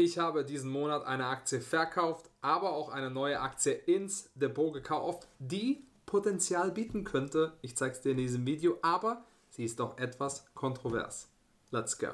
Ich habe diesen Monat eine Aktie verkauft, aber auch eine neue Aktie ins Depot gekauft, die Potenzial bieten könnte. Ich zeige es dir in diesem Video, aber sie ist doch etwas kontrovers. Let's go.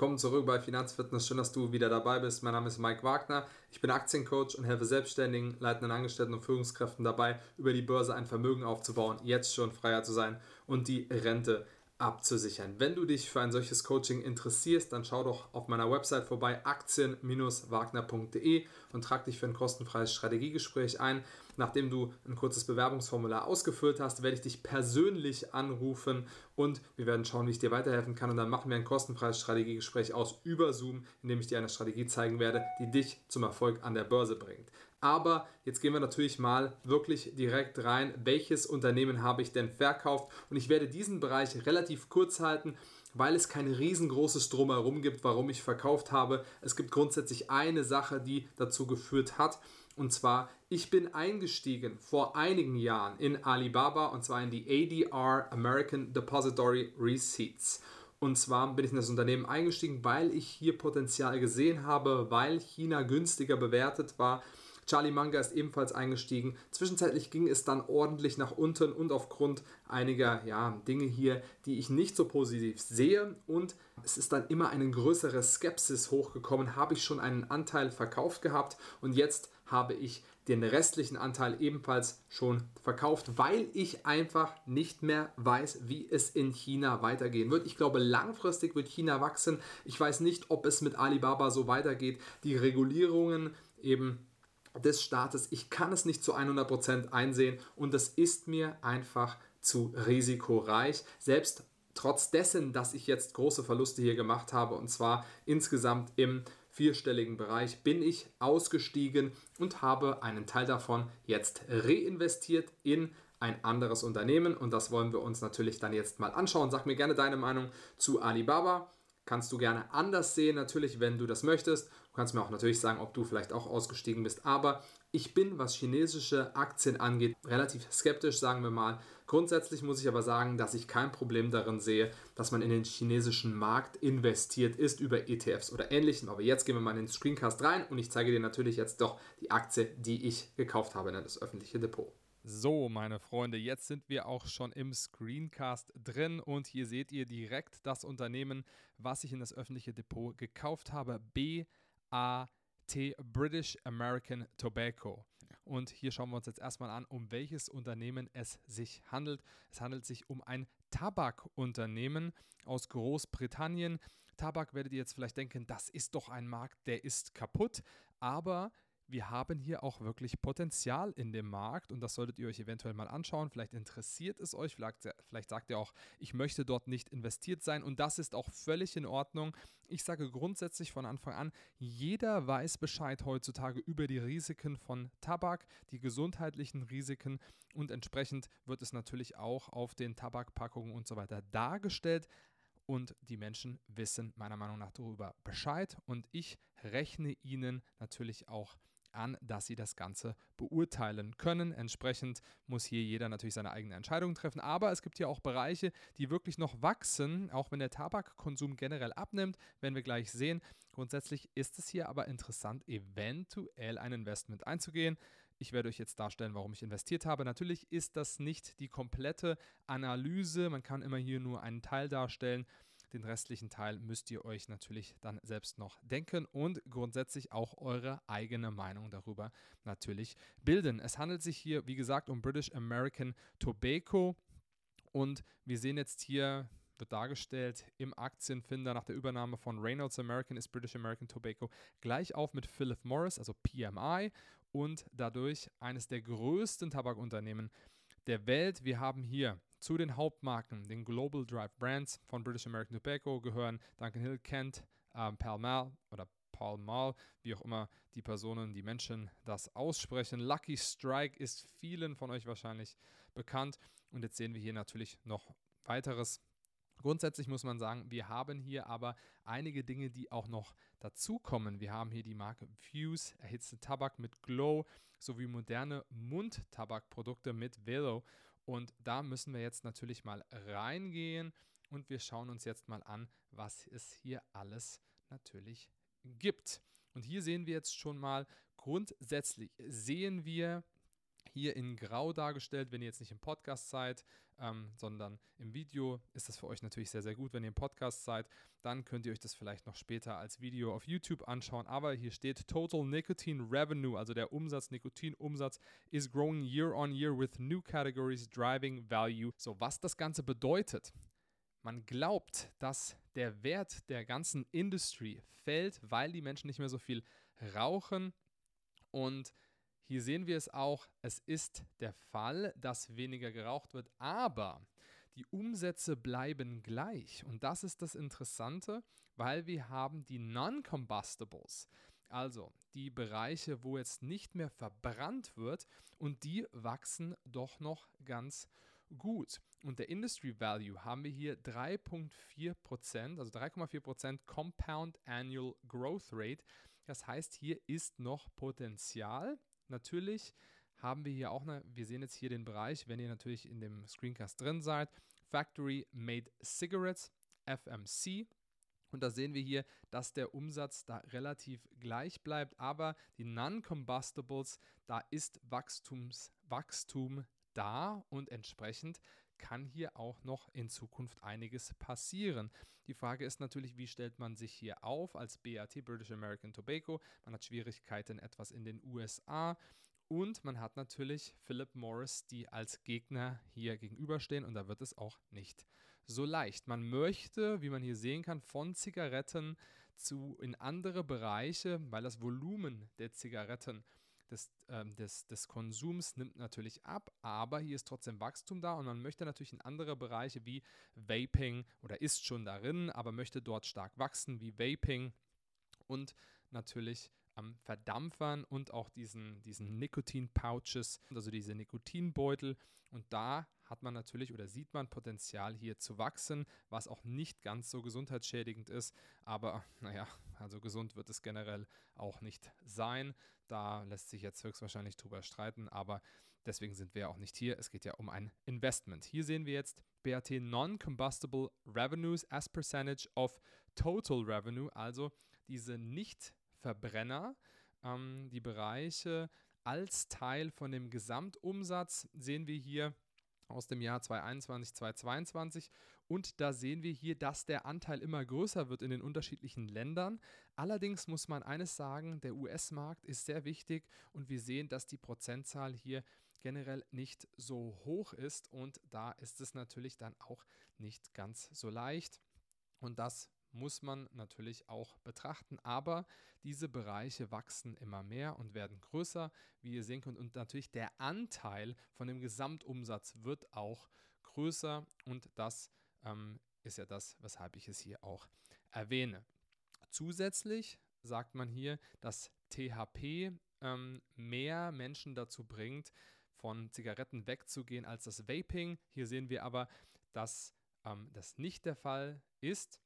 Willkommen zurück bei Finanzfitness. Schön, dass du wieder dabei bist. Mein Name ist Mike Wagner. Ich bin Aktiencoach und helfe Selbstständigen, leitenden Angestellten und Führungskräften dabei, über die Börse ein Vermögen aufzubauen, jetzt schon freier zu sein und die Rente abzusichern. Wenn du dich für ein solches Coaching interessierst, dann schau doch auf meiner Website vorbei aktien-wagner.de und trag dich für ein kostenfreies Strategiegespräch ein. Nachdem du ein kurzes Bewerbungsformular ausgefüllt hast, werde ich dich persönlich anrufen und wir werden schauen, wie ich dir weiterhelfen kann und dann machen wir ein kostenfreies Strategiegespräch aus über Zoom, in dem ich dir eine Strategie zeigen werde, die dich zum Erfolg an der Börse bringt. Aber jetzt gehen wir natürlich mal wirklich direkt rein, welches Unternehmen habe ich denn verkauft und ich werde diesen Bereich relativ kurz halten, weil es kein riesengroßes Drumherum gibt, warum ich verkauft habe. Es gibt grundsätzlich eine Sache, die dazu geführt hat. Und zwar, ich bin eingestiegen vor einigen Jahren in Alibaba und zwar in die ADR American Depository Receipts. Und zwar bin ich in das Unternehmen eingestiegen, weil ich hier Potenzial gesehen habe, weil China günstiger bewertet war Charlie Manga ist ebenfalls eingestiegen. Zwischenzeitlich ging es dann ordentlich nach unten und aufgrund einiger ja, Dinge hier, die ich nicht so positiv sehe und es ist dann immer eine größere Skepsis hochgekommen, habe ich schon einen Anteil verkauft gehabt und jetzt habe ich den restlichen Anteil ebenfalls schon verkauft, weil ich einfach nicht mehr weiß, wie es in China weitergehen wird. Ich glaube, langfristig wird China wachsen. Ich weiß nicht, ob es mit Alibaba so weitergeht. Die Regulierungen eben des Staates. Ich kann es nicht zu 100% einsehen und das ist mir einfach zu risikoreich. Selbst trotz dessen, dass ich jetzt große Verluste hier gemacht habe und zwar insgesamt im vierstelligen Bereich, bin ich ausgestiegen und habe einen Teil davon jetzt reinvestiert in ein anderes Unternehmen und das wollen wir uns natürlich dann jetzt mal anschauen. Sag mir gerne deine Meinung zu Alibaba kannst du gerne anders sehen, natürlich, wenn du das möchtest. Du kannst mir auch natürlich sagen, ob du vielleicht auch ausgestiegen bist. Aber ich bin, was chinesische Aktien angeht, relativ skeptisch, sagen wir mal. Grundsätzlich muss ich aber sagen, dass ich kein Problem darin sehe, dass man in den chinesischen Markt investiert ist über ETFs oder ähnlichem. Aber jetzt gehen wir mal in den Screencast rein und ich zeige dir natürlich jetzt doch die Aktie, die ich gekauft habe in das öffentliche Depot. So, meine Freunde, jetzt sind wir auch schon im Screencast drin und hier seht ihr direkt das Unternehmen, was ich in das öffentliche Depot gekauft habe. BAT, British American Tobacco. Und hier schauen wir uns jetzt erstmal an, um welches Unternehmen es sich handelt. Es handelt sich um ein Tabakunternehmen aus Großbritannien. Tabak werdet ihr jetzt vielleicht denken, das ist doch ein Markt, der ist kaputt. Aber wir haben hier auch wirklich Potenzial in dem Markt und das solltet ihr euch eventuell mal anschauen. Vielleicht interessiert es euch, vielleicht, vielleicht sagt ihr auch, ich möchte dort nicht investiert sein und das ist auch völlig in Ordnung. Ich sage grundsätzlich von Anfang an, jeder weiß Bescheid heutzutage über die Risiken von Tabak, die gesundheitlichen Risiken und entsprechend wird es natürlich auch auf den Tabakpackungen und so weiter dargestellt und die Menschen wissen meiner Meinung nach darüber Bescheid und ich rechne ihnen natürlich auch an, dass sie das Ganze beurteilen können. Entsprechend muss hier jeder natürlich seine eigene Entscheidung treffen. Aber es gibt hier auch Bereiche, die wirklich noch wachsen, auch wenn der Tabakkonsum generell abnimmt, werden wir gleich sehen. Grundsätzlich ist es hier aber interessant, eventuell ein Investment einzugehen. Ich werde euch jetzt darstellen, warum ich investiert habe. Natürlich ist das nicht die komplette Analyse. Man kann immer hier nur einen Teil darstellen. Den restlichen Teil müsst ihr euch natürlich dann selbst noch denken und grundsätzlich auch eure eigene Meinung darüber natürlich bilden. Es handelt sich hier, wie gesagt, um British American Tobacco. Und wir sehen jetzt hier, wird dargestellt im Aktienfinder nach der Übernahme von Reynolds American ist British American Tobacco gleich auf mit Philip Morris, also PMI, und dadurch eines der größten Tabakunternehmen der Welt. Wir haben hier zu den Hauptmarken, den Global Drive Brands von British American Tobacco gehören Duncan Hill, Kent, ähm, Pall Mall oder Paul Mall, wie auch immer die Personen, die Menschen das aussprechen. Lucky Strike ist vielen von euch wahrscheinlich bekannt. Und jetzt sehen wir hier natürlich noch weiteres Grundsätzlich muss man sagen, wir haben hier aber einige Dinge, die auch noch dazukommen. Wir haben hier die Marke Fuse, erhitzte Tabak mit Glow sowie moderne Mundtabakprodukte mit Velo. Und da müssen wir jetzt natürlich mal reingehen und wir schauen uns jetzt mal an, was es hier alles natürlich gibt. Und hier sehen wir jetzt schon mal, grundsätzlich sehen wir hier in Grau dargestellt, wenn ihr jetzt nicht im Podcast seid, ähm, sondern im Video, ist das für euch natürlich sehr, sehr gut. Wenn ihr im Podcast seid, dann könnt ihr euch das vielleicht noch später als Video auf YouTube anschauen. Aber hier steht Total Nicotine Revenue, also der Umsatz, Nikotinumsatz, is growing year on year with new categories driving value. So, was das Ganze bedeutet. Man glaubt, dass der Wert der ganzen Industry fällt, weil die Menschen nicht mehr so viel rauchen und hier sehen wir es auch, es ist der Fall, dass weniger geraucht wird, aber die Umsätze bleiben gleich. Und das ist das Interessante, weil wir haben die Non-Combustibles, also die Bereiche, wo jetzt nicht mehr verbrannt wird und die wachsen doch noch ganz gut. Und der Industry Value haben wir hier 3,4%, also 3,4% Compound Annual Growth Rate. Das heißt, hier ist noch Potenzial Natürlich haben wir hier auch, eine, wir sehen jetzt hier den Bereich, wenn ihr natürlich in dem Screencast drin seid, Factory Made Cigarettes, FMC. Und da sehen wir hier, dass der Umsatz da relativ gleich bleibt, aber die Non-Combustibles, da ist Wachstumswachstum da und entsprechend kann hier auch noch in Zukunft einiges passieren. Die Frage ist natürlich, wie stellt man sich hier auf als BAT, British American Tobacco? Man hat Schwierigkeiten etwas in den USA. Und man hat natürlich Philip Morris, die als Gegner hier gegenüberstehen und da wird es auch nicht so leicht. Man möchte, wie man hier sehen kann, von Zigaretten zu in andere Bereiche, weil das Volumen der Zigaretten des, ähm, des, des Konsums nimmt natürlich ab, aber hier ist trotzdem Wachstum da und man möchte natürlich in andere Bereiche wie Vaping oder ist schon darin, aber möchte dort stark wachsen wie Vaping und natürlich am Verdampfern und auch diesen, diesen Nikotin-Pouches, also diese Nikotinbeutel. Und da hat man natürlich oder sieht man Potenzial hier zu wachsen, was auch nicht ganz so gesundheitsschädigend ist. Aber naja, also gesund wird es generell auch nicht sein. Da lässt sich jetzt höchstwahrscheinlich drüber streiten, aber deswegen sind wir auch nicht hier. Es geht ja um ein Investment. Hier sehen wir jetzt BAT Non-Combustible Revenues as Percentage of Total Revenue, also diese nicht Verbrenner. Ähm, die Bereiche als Teil von dem Gesamtumsatz sehen wir hier aus dem Jahr 2021, 2022. Und da sehen wir hier, dass der Anteil immer größer wird in den unterschiedlichen Ländern. Allerdings muss man eines sagen, der US-Markt ist sehr wichtig und wir sehen, dass die Prozentzahl hier generell nicht so hoch ist und da ist es natürlich dann auch nicht ganz so leicht. Und das muss man natürlich auch betrachten. Aber diese Bereiche wachsen immer mehr und werden größer, wie ihr sehen könnt. Und natürlich der Anteil von dem Gesamtumsatz wird auch größer. Und das ähm, ist ja das, weshalb ich es hier auch erwähne. Zusätzlich sagt man hier, dass THP ähm, mehr Menschen dazu bringt, von Zigaretten wegzugehen als das Vaping. Hier sehen wir aber, dass ähm, das nicht der Fall ist.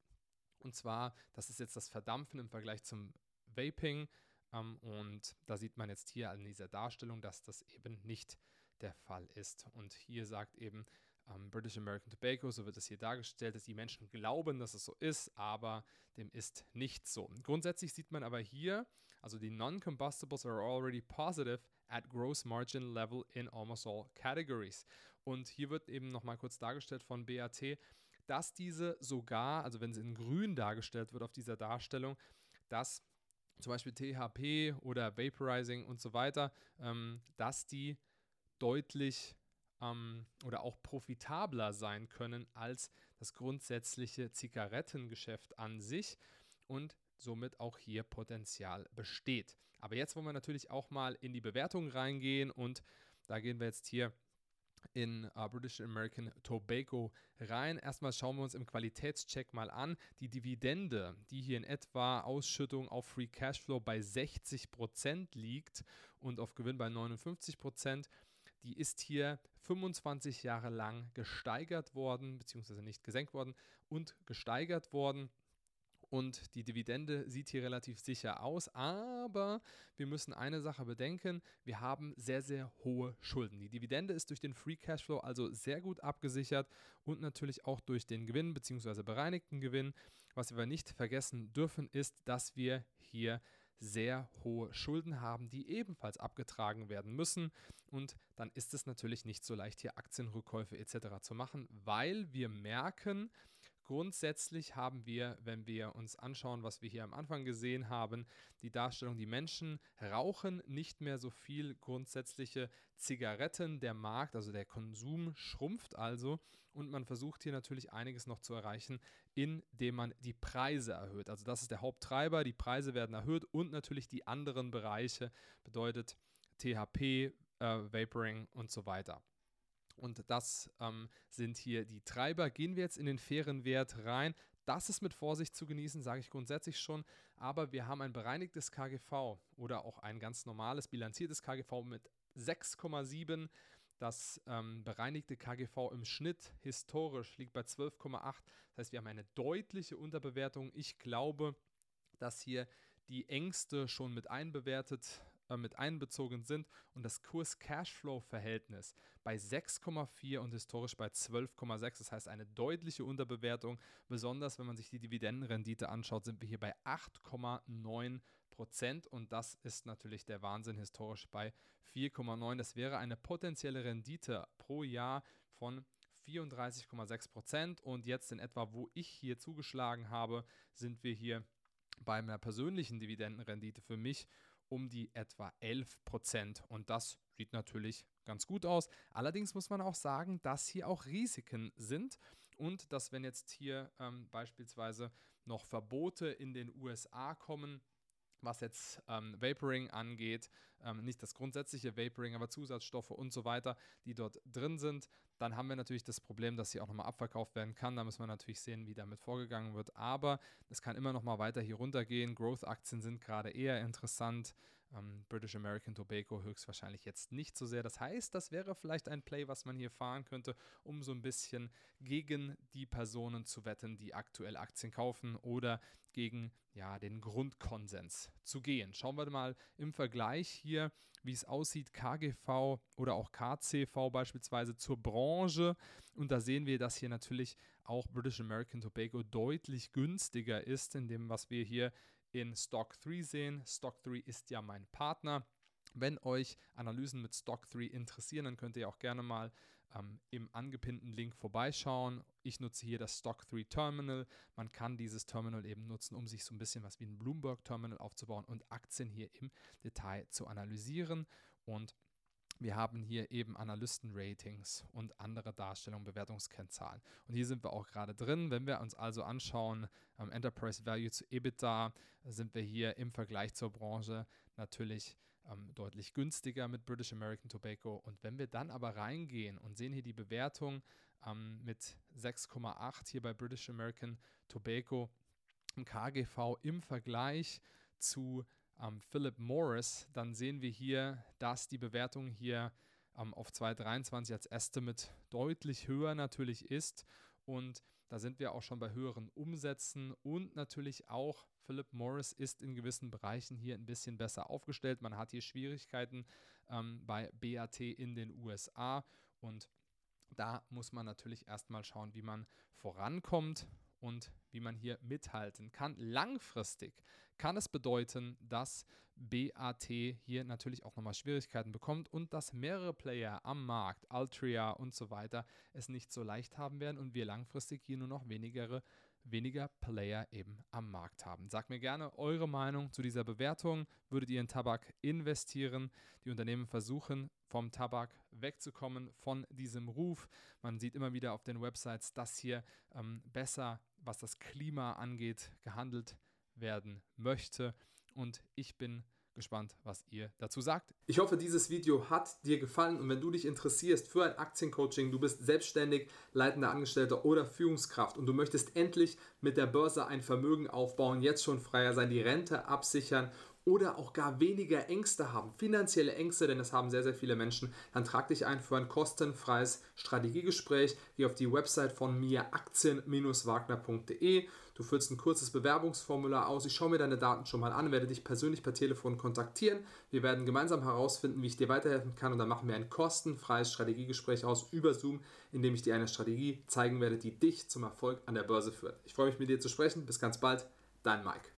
Und zwar, das ist jetzt das Verdampfen im Vergleich zum Vaping. Ähm, und da sieht man jetzt hier an dieser Darstellung, dass das eben nicht der Fall ist. Und hier sagt eben ähm, British American Tobacco, so wird es hier dargestellt, dass die Menschen glauben, dass es so ist, aber dem ist nicht so. Grundsätzlich sieht man aber hier, also die Non-Combustibles are already positive at gross margin level in almost all categories. Und hier wird eben nochmal kurz dargestellt von BAT, dass diese sogar, also wenn sie in grün dargestellt wird auf dieser Darstellung, dass zum Beispiel THP oder Vaporizing und so weiter, ähm, dass die deutlich ähm, oder auch profitabler sein können als das grundsätzliche Zigarettengeschäft an sich und somit auch hier Potenzial besteht. Aber jetzt wollen wir natürlich auch mal in die Bewertung reingehen und da gehen wir jetzt hier in uh, British American Tobacco rein. Erstmal schauen wir uns im Qualitätscheck mal an. Die Dividende, die hier in etwa Ausschüttung auf Free Cashflow bei 60% liegt und auf Gewinn bei 59%. die ist hier 25 Jahre lang gesteigert worden, beziehungsweise nicht gesenkt worden und gesteigert worden. Und die Dividende sieht hier relativ sicher aus, aber wir müssen eine Sache bedenken, wir haben sehr, sehr hohe Schulden. Die Dividende ist durch den Free Cashflow also sehr gut abgesichert und natürlich auch durch den Gewinn bzw. bereinigten Gewinn. Was wir aber nicht vergessen dürfen, ist, dass wir hier sehr hohe Schulden haben, die ebenfalls abgetragen werden müssen. Und dann ist es natürlich nicht so leicht, hier Aktienrückkäufe etc. zu machen, weil wir merken, Grundsätzlich haben wir, wenn wir uns anschauen, was wir hier am Anfang gesehen haben, die Darstellung, die Menschen rauchen nicht mehr so viel grundsätzliche Zigaretten. Der Markt, also der Konsum schrumpft also und man versucht hier natürlich einiges noch zu erreichen, indem man die Preise erhöht. Also das ist der Haupttreiber, die Preise werden erhöht und natürlich die anderen Bereiche bedeutet THP, äh, Vaporing und so weiter. Und das ähm, sind hier die Treiber. Gehen wir jetzt in den fairen Wert rein. Das ist mit Vorsicht zu genießen, sage ich grundsätzlich schon. Aber wir haben ein bereinigtes KGV oder auch ein ganz normales bilanziertes KGV mit 6,7. Das ähm, bereinigte KGV im Schnitt historisch liegt bei 12,8. Das heißt, wir haben eine deutliche Unterbewertung. Ich glaube, dass hier die Ängste schon mit einbewertet äh, mit einbezogen sind und das Kurs-Cashflow-Verhältnis bei 6,4 und historisch bei 12,6. Das heißt eine deutliche Unterbewertung. Besonders wenn man sich die Dividendenrendite anschaut, sind wir hier bei 8,9 Prozent und das ist natürlich der Wahnsinn historisch bei 4,9. Das wäre eine potenzielle Rendite pro Jahr von 34,6 Prozent und jetzt in etwa, wo ich hier zugeschlagen habe, sind wir hier bei einer persönlichen Dividendenrendite für mich um die etwa 11 Prozent. Und das sieht natürlich ganz gut aus. Allerdings muss man auch sagen, dass hier auch Risiken sind und dass wenn jetzt hier ähm, beispielsweise noch Verbote in den USA kommen, was jetzt ähm, Vaporing angeht, ähm, nicht das grundsätzliche Vaporing, aber Zusatzstoffe und so weiter, die dort drin sind. Dann haben wir natürlich das Problem, dass sie auch nochmal abverkauft werden kann. Da müssen wir natürlich sehen, wie damit vorgegangen wird. Aber es kann immer noch mal weiter hier runtergehen. Growth-Aktien sind gerade eher interessant. Ähm, British American Tobacco höchstwahrscheinlich jetzt nicht so sehr. Das heißt, das wäre vielleicht ein Play, was man hier fahren könnte, um so ein bisschen gegen die Personen zu wetten, die aktuell Aktien kaufen oder gegen ja, den Grundkonsens zu gehen. Schauen wir mal im Vergleich hier, wie es aussieht, KGV oder auch KCV beispielsweise zur Branche. Und da sehen wir, dass hier natürlich auch British American Tobacco deutlich günstiger ist, in dem, was wir hier in Stock 3 sehen. Stock 3 ist ja mein Partner. Wenn euch Analysen mit Stock 3 interessieren, dann könnt ihr auch gerne mal ähm, im angepinnten Link vorbeischauen. Ich nutze hier das Stock 3 Terminal. Man kann dieses Terminal eben nutzen, um sich so ein bisschen was wie ein Bloomberg Terminal aufzubauen und Aktien hier im Detail zu analysieren. Und wir haben hier eben Analysten-Ratings und andere Darstellungen, Bewertungskennzahlen. Und hier sind wir auch gerade drin. Wenn wir uns also anschauen, ähm, Enterprise Value zu EBITDA, sind wir hier im Vergleich zur Branche natürlich ähm, deutlich günstiger mit British American Tobacco. Und wenn wir dann aber reingehen und sehen hier die Bewertung ähm, mit 6,8 hier bei British American Tobacco im KGV im Vergleich zu ähm, Philip Morris, dann sehen wir hier, dass die Bewertung hier ähm, auf 2023 als Estimate deutlich höher natürlich ist. Und da sind wir auch schon bei höheren Umsätzen und natürlich auch Philip Morris ist in gewissen Bereichen hier ein bisschen besser aufgestellt. Man hat hier Schwierigkeiten ähm, bei BAT in den USA und da muss man natürlich erstmal schauen, wie man vorankommt und wie man hier mithalten kann. Langfristig kann es bedeuten, dass BAT hier natürlich auch nochmal Schwierigkeiten bekommt und dass mehrere Player am Markt, Altria und so weiter, es nicht so leicht haben werden und wir langfristig hier nur noch weniger, weniger Player eben am Markt haben. Sagt mir gerne eure Meinung zu dieser Bewertung. Würdet ihr in Tabak investieren? Die Unternehmen versuchen vom Tabak wegzukommen, von diesem Ruf. Man sieht immer wieder auf den Websites, dass hier ähm, besser, was das Klima angeht, gehandelt werden möchte. Und ich bin gespannt, was ihr dazu sagt. Ich hoffe, dieses Video hat dir gefallen und wenn du dich interessierst für ein Aktiencoaching, du bist selbstständig, leitender Angestellter oder Führungskraft und du möchtest endlich mit der Börse ein Vermögen aufbauen, jetzt schon freier sein, die Rente absichern oder auch gar weniger Ängste haben, finanzielle Ängste, denn das haben sehr, sehr viele Menschen, dann trag dich ein für ein kostenfreies Strategiegespräch. Geh auf die Website von mir aktien-wagner.de. Du füllst ein kurzes Bewerbungsformular aus. Ich schaue mir deine Daten schon mal an, werde dich persönlich per Telefon kontaktieren. Wir werden gemeinsam herausfinden, wie ich dir weiterhelfen kann und dann machen wir ein kostenfreies Strategiegespräch aus über Zoom, in dem ich dir eine Strategie zeigen werde, die dich zum Erfolg an der Börse führt. Ich freue mich mit dir zu sprechen. Bis ganz bald. Dein Mike.